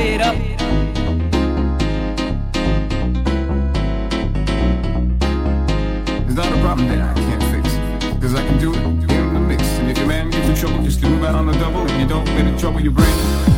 it up. It's not a problem that I can't fix. Cause I can do it in the mix. And if your man gives in trouble, just move out on the double. And you don't get in trouble, your brain.